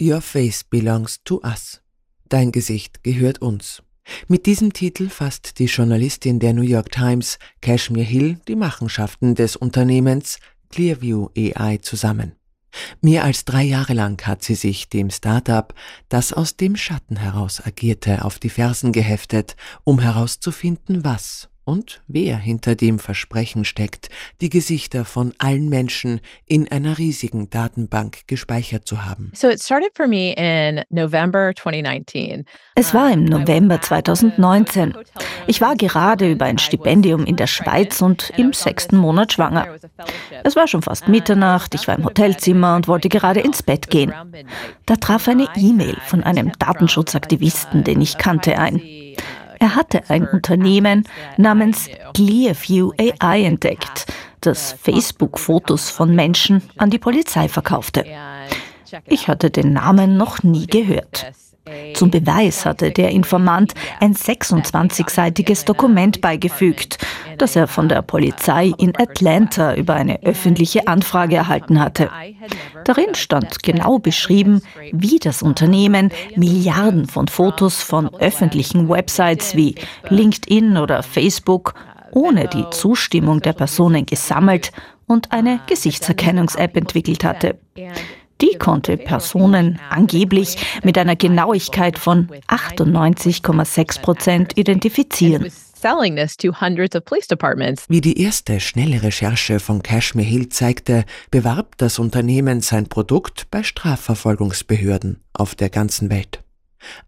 Your Face Belongs to Us. Dein Gesicht gehört uns. Mit diesem Titel fasst die Journalistin der New York Times, Cashmere Hill, die Machenschaften des Unternehmens Clearview AI zusammen. Mehr als drei Jahre lang hat sie sich dem Startup, das aus dem Schatten heraus agierte, auf die Fersen geheftet, um herauszufinden, was und wer hinter dem Versprechen steckt, die Gesichter von allen Menschen in einer riesigen Datenbank gespeichert zu haben. So it started for me in November 2019. Es war im November 2019. Ich war gerade über ein Stipendium in der Schweiz und im sechsten Monat schwanger. Es war schon fast Mitternacht, ich war im Hotelzimmer und wollte gerade ins Bett gehen. Da traf eine E-Mail von einem Datenschutzaktivisten, den ich kannte, ein. Er hatte ein Unternehmen namens Clearview AI entdeckt, das Facebook-Fotos von Menschen an die Polizei verkaufte. Ich hatte den Namen noch nie gehört. Zum Beweis hatte der Informant ein 26-seitiges Dokument beigefügt, das er von der Polizei in Atlanta über eine öffentliche Anfrage erhalten hatte. Darin stand genau beschrieben, wie das Unternehmen Milliarden von Fotos von öffentlichen Websites wie LinkedIn oder Facebook ohne die Zustimmung der Personen gesammelt und eine Gesichtserkennungs-App entwickelt hatte. Die konnte Personen angeblich mit einer Genauigkeit von 98,6 Prozent identifizieren. Wie die erste schnelle Recherche von Cashmere Hill zeigte, bewarb das Unternehmen sein Produkt bei Strafverfolgungsbehörden auf der ganzen Welt.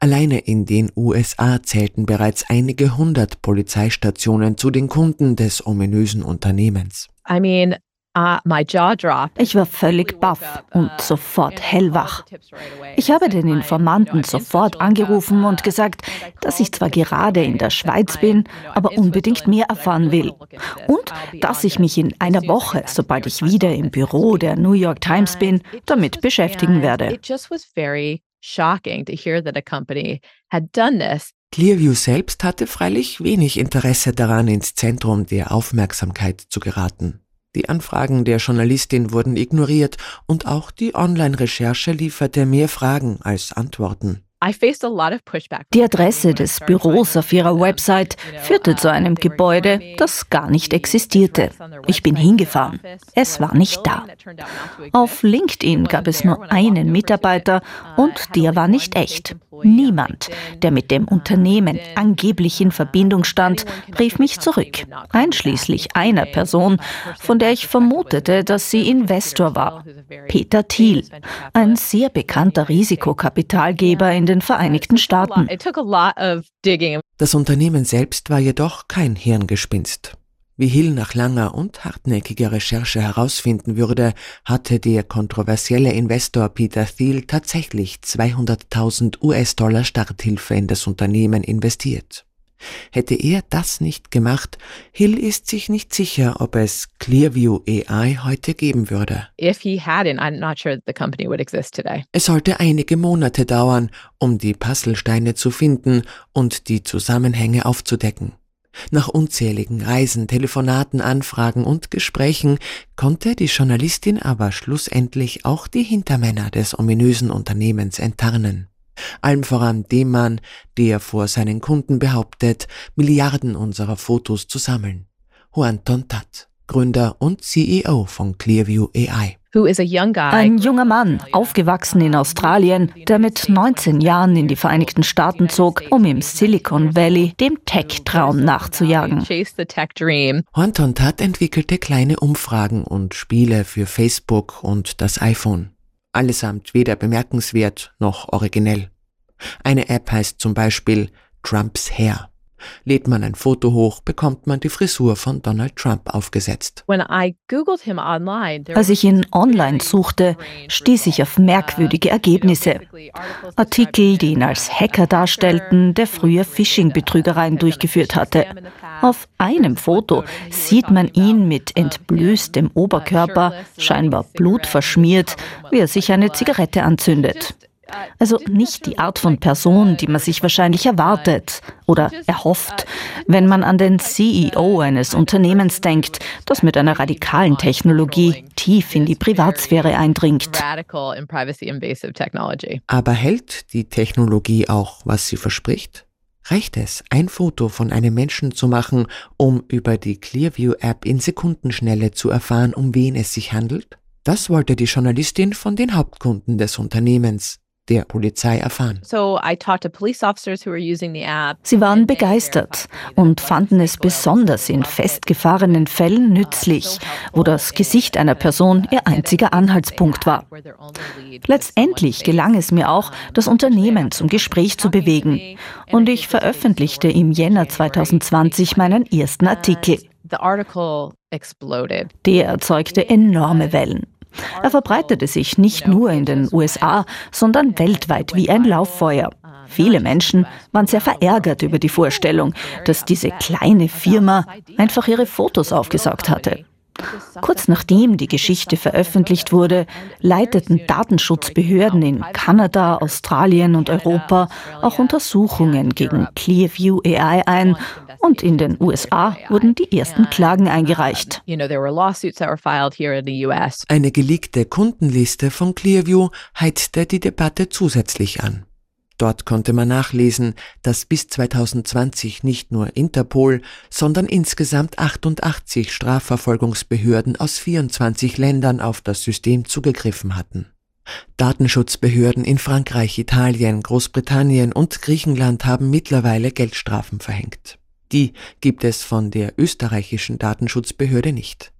Alleine in den USA zählten bereits einige hundert Polizeistationen zu den Kunden des ominösen Unternehmens. I mean, ich war völlig baff und uh, sofort hellwach. Ich habe den Informanten sofort angerufen und gesagt, dass ich zwar gerade in der Schweiz bin, aber unbedingt mehr erfahren will. Und dass ich mich in einer Woche, sobald ich wieder im Büro der New York Times bin, damit beschäftigen werde. Clearview selbst hatte freilich wenig Interesse daran, ins Zentrum der Aufmerksamkeit zu geraten. Die Anfragen der Journalistin wurden ignoriert und auch die Online-Recherche lieferte mehr Fragen als Antworten. Die Adresse des Büros auf ihrer Website führte zu einem Gebäude, das gar nicht existierte. Ich bin hingefahren. Es war nicht da. Auf LinkedIn gab es nur einen Mitarbeiter und der war nicht echt. Niemand, der mit dem Unternehmen angeblich in Verbindung stand, rief mich zurück, einschließlich einer Person, von der ich vermutete, dass sie Investor war, Peter Thiel, ein sehr bekannter Risikokapitalgeber in den Vereinigten Staaten. Das Unternehmen selbst war jedoch kein Hirngespinst. Wie Hill nach langer und hartnäckiger Recherche herausfinden würde, hatte der kontroversielle Investor Peter Thiel tatsächlich 200.000 US-Dollar Starthilfe in das Unternehmen investiert. Hätte er das nicht gemacht, Hill ist sich nicht sicher, ob es Clearview AI heute geben würde. Es sollte einige Monate dauern, um die Puzzlesteine zu finden und die Zusammenhänge aufzudecken. Nach unzähligen Reisen, Telefonaten, Anfragen und Gesprächen konnte die Journalistin aber schlussendlich auch die Hintermänner des ominösen Unternehmens enttarnen allem voran dem Mann, der vor seinen Kunden behauptet, Milliarden unserer Fotos zu sammeln. Juan Tontat, Gründer und CEO von Clearview AI. Ein junger Mann, aufgewachsen in Australien, der mit 19 Jahren in die Vereinigten Staaten zog, um im Silicon Valley dem Tech-Traum nachzujagen. Juan Tontat entwickelte kleine Umfragen und Spiele für Facebook und das iPhone allesamt weder bemerkenswert noch originell. Eine App heißt zum Beispiel Trumps Hair. Lädt man ein Foto hoch, bekommt man die Frisur von Donald Trump aufgesetzt. Als ich ihn online suchte, stieß ich auf merkwürdige Ergebnisse. Artikel, die ihn als Hacker darstellten, der früher Phishing-Betrügereien durchgeführt hatte. Auf einem Foto sieht man ihn mit entblößtem Oberkörper, scheinbar blutverschmiert, wie er sich eine Zigarette anzündet. Also nicht die Art von Person, die man sich wahrscheinlich erwartet oder erhofft, wenn man an den CEO eines Unternehmens denkt, das mit einer radikalen Technologie tief in die Privatsphäre eindringt. Aber hält die Technologie auch, was sie verspricht? Reicht es, ein Foto von einem Menschen zu machen, um über die Clearview-App in Sekundenschnelle zu erfahren, um wen es sich handelt? Das wollte die Journalistin von den Hauptkunden des Unternehmens, der Polizei erfahren. Sie waren begeistert und fanden es besonders in festgefahrenen Fällen nützlich, wo das Gesicht einer Person ihr einziger Anhaltspunkt war. Letztendlich gelang es mir auch, das Unternehmen zum Gespräch zu bewegen und ich veröffentlichte im Jänner 2020 meinen ersten Artikel. Der erzeugte enorme Wellen. Er verbreitete sich nicht nur in den USA, sondern weltweit wie ein Lauffeuer. Viele Menschen waren sehr verärgert über die Vorstellung, dass diese kleine Firma einfach ihre Fotos aufgesaugt hatte. Kurz nachdem die Geschichte veröffentlicht wurde, leiteten Datenschutzbehörden in Kanada, Australien und Europa auch Untersuchungen gegen Clearview AI ein und in den USA wurden die ersten Klagen eingereicht. Eine geleakte Kundenliste von Clearview heizte die Debatte zusätzlich an. Dort konnte man nachlesen, dass bis 2020 nicht nur Interpol, sondern insgesamt 88 Strafverfolgungsbehörden aus 24 Ländern auf das System zugegriffen hatten. Datenschutzbehörden in Frankreich, Italien, Großbritannien und Griechenland haben mittlerweile Geldstrafen verhängt. Die gibt es von der österreichischen Datenschutzbehörde nicht.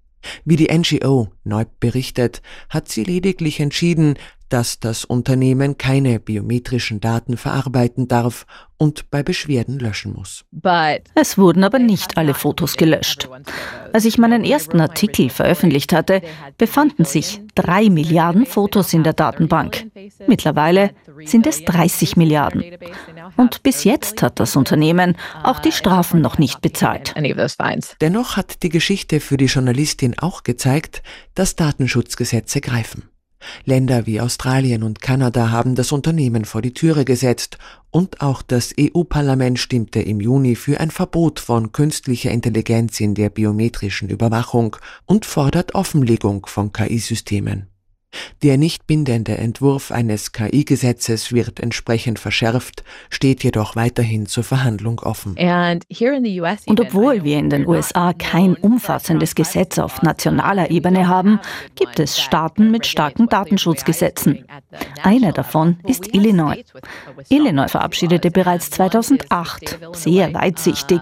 Wie die NGO neu berichtet, hat sie lediglich entschieden, dass das Unternehmen keine biometrischen Daten verarbeiten darf und bei Beschwerden löschen muss. Es wurden aber nicht alle Fotos gelöscht. Als ich meinen ersten Artikel veröffentlicht hatte, befanden sich drei Milliarden Fotos in der Datenbank. Mittlerweile sind es 30 Milliarden. Und bis jetzt hat das Unternehmen auch die Strafen noch nicht bezahlt. Dennoch hat die Geschichte für die Journalistin auch gezeigt, dass Datenschutzgesetze greifen. Länder wie Australien und Kanada haben das Unternehmen vor die Türe gesetzt und auch das EU-Parlament stimmte im Juni für ein Verbot von künstlicher Intelligenz in der biometrischen Überwachung und fordert Offenlegung von KI-Systemen. Der nicht bindende Entwurf eines KI-Gesetzes wird entsprechend verschärft, steht jedoch weiterhin zur Verhandlung offen. Und obwohl wir in den USA kein umfassendes Gesetz auf nationaler Ebene haben, gibt es Staaten mit starken Datenschutzgesetzen. Einer davon ist Illinois. Illinois verabschiedete bereits 2008, sehr weitsichtig,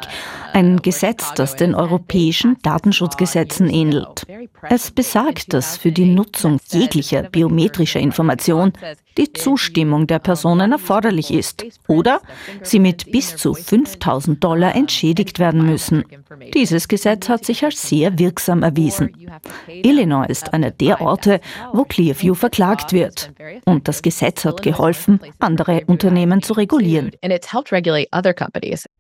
ein Gesetz, das den europäischen Datenschutzgesetzen ähnelt. Es besagt, dass für die Nutzung jeglicher biometrischer Information die Zustimmung der Personen erforderlich ist oder sie mit bis zu 5000 Dollar entschädigt werden müssen. Dieses Gesetz hat sich als sehr wirksam erwiesen. Illinois ist einer der Orte, wo Clearview verklagt wird. Und das Gesetz hat geholfen, andere Unternehmen zu regulieren.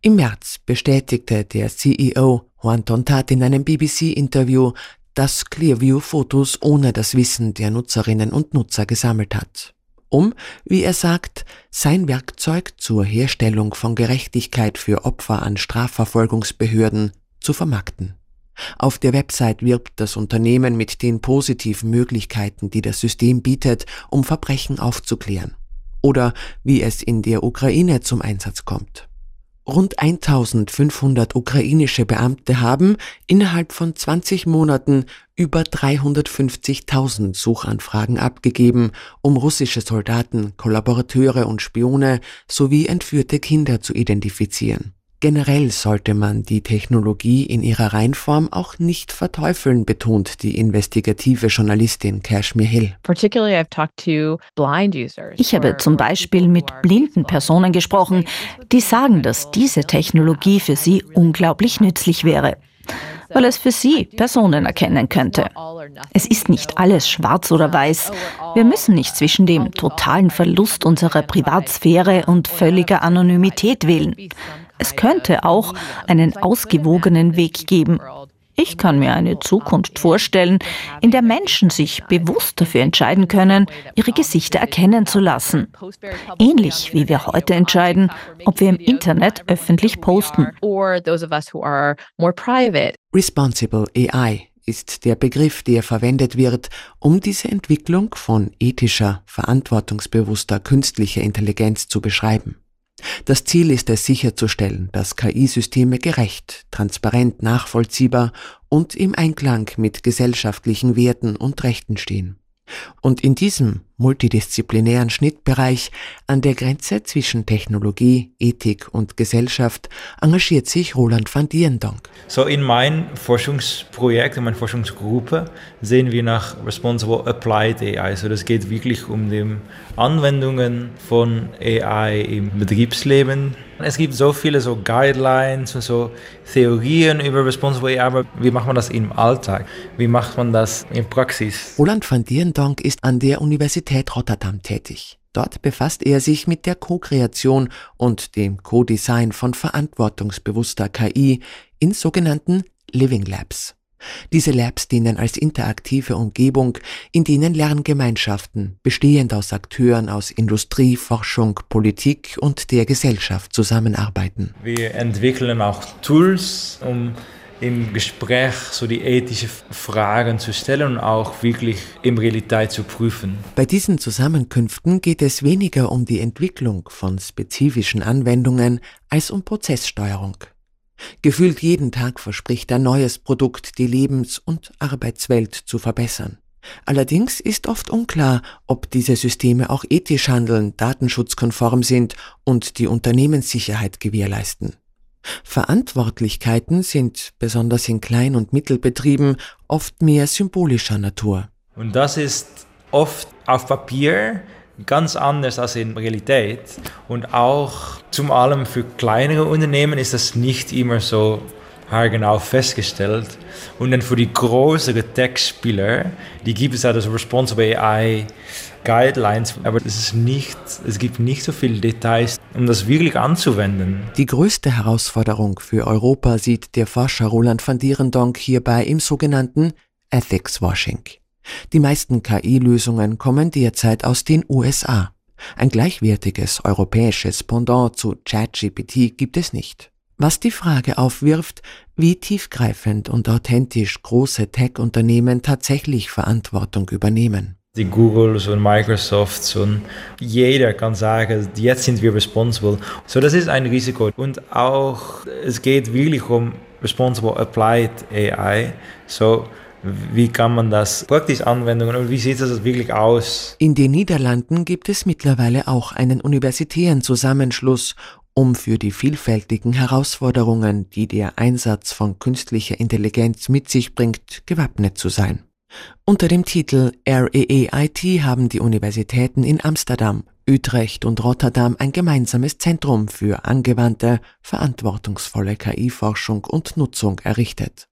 Im März bestätigte der CEO Juan Tontat in einem BBC-Interview, dass Clearview Fotos ohne das Wissen der Nutzerinnen und Nutzer gesammelt hat um, wie er sagt, sein Werkzeug zur Herstellung von Gerechtigkeit für Opfer an Strafverfolgungsbehörden zu vermarkten. Auf der Website wirbt das Unternehmen mit den positiven Möglichkeiten, die das System bietet, um Verbrechen aufzuklären. Oder wie es in der Ukraine zum Einsatz kommt. Rund 1500 ukrainische Beamte haben innerhalb von 20 Monaten über 350.000 Suchanfragen abgegeben, um russische Soldaten, Kollaborateure und Spione sowie entführte Kinder zu identifizieren. Generell sollte man die Technologie in ihrer Reinform auch nicht verteufeln, betont die investigative Journalistin Kashmir Hill. Ich habe zum Beispiel mit blinden Personen gesprochen, die sagen, dass diese Technologie für sie unglaublich nützlich wäre weil es für sie Personen erkennen könnte. Es ist nicht alles schwarz oder weiß. Wir müssen nicht zwischen dem totalen Verlust unserer Privatsphäre und völliger Anonymität wählen. Es könnte auch einen ausgewogenen Weg geben. Ich kann mir eine Zukunft vorstellen, in der Menschen sich bewusst dafür entscheiden können, ihre Gesichter erkennen zu lassen. Ähnlich wie wir heute entscheiden, ob wir im Internet öffentlich posten. Responsible AI ist der Begriff, der verwendet wird, um diese Entwicklung von ethischer, verantwortungsbewusster künstlicher Intelligenz zu beschreiben. Das Ziel ist es sicherzustellen, dass KI-Systeme gerecht, transparent, nachvollziehbar und im Einklang mit gesellschaftlichen Werten und Rechten stehen. Und in diesem multidisziplinären Schnittbereich an der Grenze zwischen Technologie, Ethik und Gesellschaft engagiert sich Roland van Dierendonk. So in meinem Forschungsprojekt, in meiner Forschungsgruppe sehen wir nach Responsible Applied AI. So das geht wirklich um die Anwendungen von AI im Betriebsleben es gibt so viele so Guidelines und so Theorien über Responsible AI, aber wie macht man das im Alltag? Wie macht man das in Praxis? Roland van Dierendonk ist an der Universität Rotterdam tätig. Dort befasst er sich mit der Co-Kreation und dem Co-Design von verantwortungsbewusster KI in sogenannten Living Labs. Diese Labs dienen als interaktive Umgebung, in denen Lerngemeinschaften, bestehend aus Akteuren aus Industrie, Forschung, Politik und der Gesellschaft zusammenarbeiten. Wir entwickeln auch Tools, um im Gespräch so die ethischen Fragen zu stellen und auch wirklich im Realität zu prüfen. Bei diesen Zusammenkünften geht es weniger um die Entwicklung von spezifischen Anwendungen als um Prozesssteuerung. Gefühlt jeden Tag verspricht ein neues Produkt, die Lebens- und Arbeitswelt zu verbessern. Allerdings ist oft unklar, ob diese Systeme auch ethisch handeln, datenschutzkonform sind und die Unternehmenssicherheit gewährleisten. Verantwortlichkeiten sind, besonders in Klein- und Mittelbetrieben, oft mehr symbolischer Natur. Und das ist oft auf Papier ganz anders als in Realität. Und auch zum allem für kleinere Unternehmen ist das nicht immer so haargenau festgestellt. Und dann für die größeren Tech-Spieler, die gibt es ja das Responsible AI Guidelines, aber es, ist nicht, es gibt nicht so viele Details, um das wirklich anzuwenden. Die größte Herausforderung für Europa sieht der Forscher Roland van Dierendonk hierbei im sogenannten Ethics Washing. Die meisten KI-Lösungen kommen derzeit aus den USA. Ein gleichwertiges europäisches Pendant zu ChatGPT gibt es nicht. Was die Frage aufwirft, wie tiefgreifend und authentisch große Tech-Unternehmen tatsächlich Verantwortung übernehmen. Die Googles und Microsofts und jeder kann sagen, jetzt sind wir responsible. So, das ist ein Risiko. Und auch, es geht wirklich um responsible applied AI. So, wie kann man das praktisch anwenden und wie sieht das wirklich aus? In den Niederlanden gibt es mittlerweile auch einen universitären Zusammenschluss, um für die vielfältigen Herausforderungen, die der Einsatz von künstlicher Intelligenz mit sich bringt, gewappnet zu sein. Unter dem Titel REEIT haben die Universitäten in Amsterdam, Utrecht und Rotterdam ein gemeinsames Zentrum für angewandte, verantwortungsvolle KI-Forschung und Nutzung errichtet.